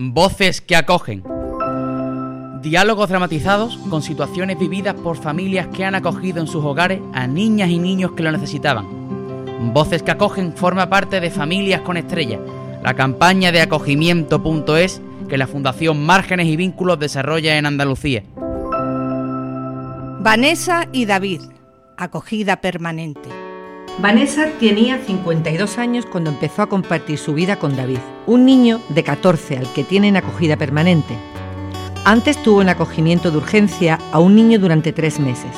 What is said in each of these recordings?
Voces que acogen. Diálogos dramatizados con situaciones vividas por familias que han acogido en sus hogares a niñas y niños que lo necesitaban. Voces que acogen forma parte de Familias con Estrella, la campaña de acogimiento.es que la Fundación Márgenes y Vínculos desarrolla en Andalucía. Vanessa y David, acogida permanente. Vanessa tenía 52 años cuando empezó a compartir su vida con David, un niño de 14 al que tienen acogida permanente. Antes tuvo en acogimiento de urgencia a un niño durante tres meses.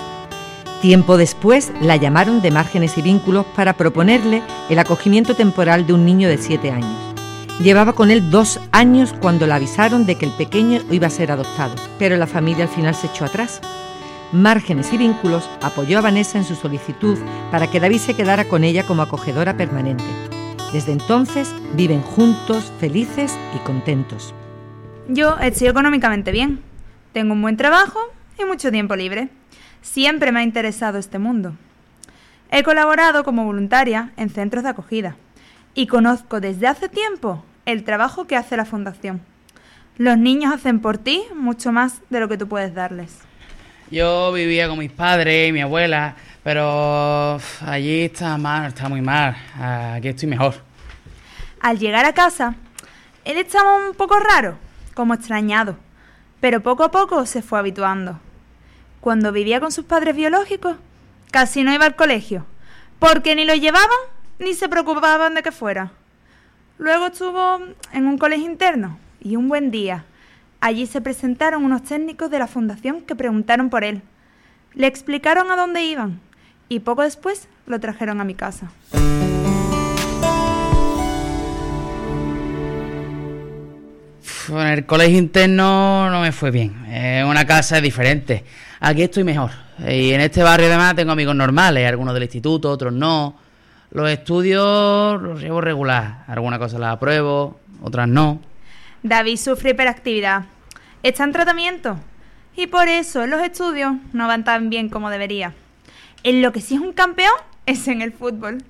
Tiempo después la llamaron de márgenes y vínculos para proponerle el acogimiento temporal de un niño de 7 años. Llevaba con él dos años cuando le avisaron de que el pequeño iba a ser adoptado, pero la familia al final se echó atrás. Márgenes y Vínculos apoyó a Vanessa en su solicitud para que David se quedara con ella como acogedora permanente. Desde entonces viven juntos, felices y contentos. Yo estoy económicamente bien. Tengo un buen trabajo y mucho tiempo libre. Siempre me ha interesado este mundo. He colaborado como voluntaria en centros de acogida y conozco desde hace tiempo el trabajo que hace la fundación. Los niños hacen por ti mucho más de lo que tú puedes darles. Yo vivía con mis padres y mi abuela, pero allí está mal, está muy mal. Aquí estoy mejor. Al llegar a casa, él estaba un poco raro, como extrañado, pero poco a poco se fue habituando. Cuando vivía con sus padres biológicos, casi no iba al colegio, porque ni lo llevaban ni se preocupaban de que fuera. Luego estuvo en un colegio interno y un buen día Allí se presentaron unos técnicos de la fundación que preguntaron por él. Le explicaron a dónde iban y poco después lo trajeron a mi casa. En el colegio interno no me fue bien. En una casa es diferente. Aquí estoy mejor. Y en este barrio además tengo amigos normales, algunos del instituto, otros no. Los estudios los llevo regular. Algunas cosas las apruebo, otras no. David sufre hiperactividad. Está en tratamiento. Y por eso los estudios no van tan bien como debería. En lo que sí es un campeón es en el fútbol.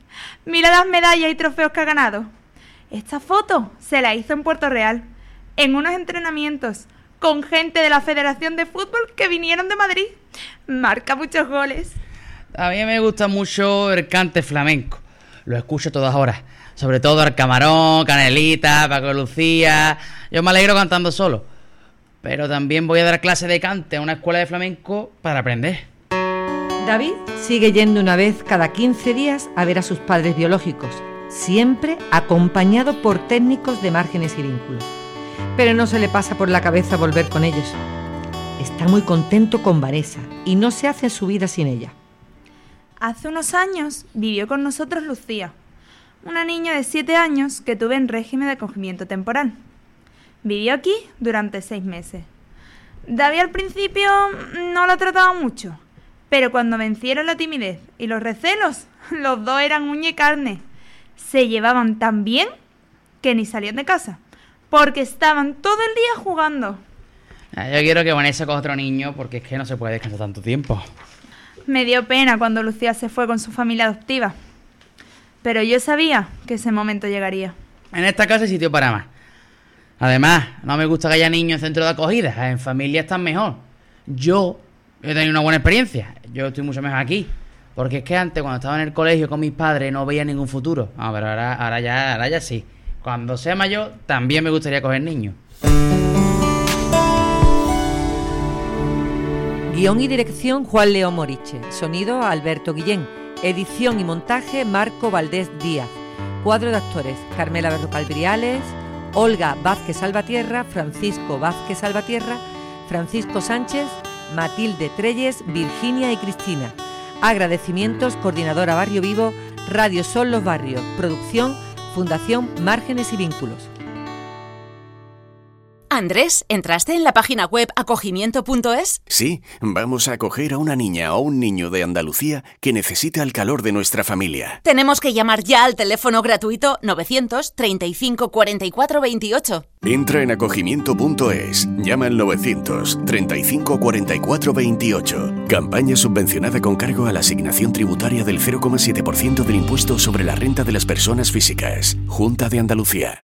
Mira las medallas y trofeos que ha ganado. Esta foto se la hizo en Puerto Real, en unos entrenamientos, con gente de la Federación de Fútbol que vinieron de Madrid. Marca muchos goles. A mí me gusta mucho el cante flamenco. Lo escucho todas horas. Sobre todo al Camarón, Canelita, Paco Lucía. Yo me alegro cantando solo. Pero también voy a dar clase de cante a una escuela de flamenco para aprender. David sigue yendo una vez cada 15 días a ver a sus padres biológicos, siempre acompañado por técnicos de márgenes y vínculos. Pero no se le pasa por la cabeza volver con ellos. Está muy contento con Vanessa y no se hace su vida sin ella. Hace unos años vivió con nosotros Lucía, una niña de 7 años que tuve en régimen de acogimiento temporal. Vivió aquí durante seis meses. David al principio no la trataba mucho, pero cuando vencieron la timidez y los recelos, los dos eran uña y carne. Se llevaban tan bien que ni salían de casa, porque estaban todo el día jugando. Ah, yo quiero que Vanessa coja otro niño porque es que no se puede descansar tanto tiempo. Me dio pena cuando Lucía se fue con su familia adoptiva, pero yo sabía que ese momento llegaría. En esta casa hay sitio para más. Además, no me gusta que haya niños en centro de acogida. En familia están mejor. Yo he tenido una buena experiencia. Yo estoy mucho mejor aquí. Porque es que antes, cuando estaba en el colegio con mis padres, no veía ningún futuro. No, pero ahora, ahora, ya, ahora ya sí. Cuando sea mayor, también me gustaría coger niños. Guión y dirección Juan León Moriche. Sonido Alberto Guillén. Edición y montaje Marco Valdés Díaz. Cuadro de actores Carmela Berrocal Briales, Olga Vázquez Salvatierra, Francisco Vázquez Salvatierra, Francisco Sánchez, Matilde Treyes, Virginia y Cristina. Agradecimientos, Coordinadora Barrio Vivo, Radio Sol Los Barrios, Producción, Fundación Márgenes y Vínculos. Andrés, ¿entraste en la página web acogimiento.es? Sí, vamos a acoger a una niña o un niño de Andalucía que necesita el calor de nuestra familia. Tenemos que llamar ya al teléfono gratuito 935 44 28. Entra en acogimiento.es, llama al 935 44 28. Campaña subvencionada con cargo a la asignación tributaria del 0,7% del impuesto sobre la renta de las personas físicas. Junta de Andalucía.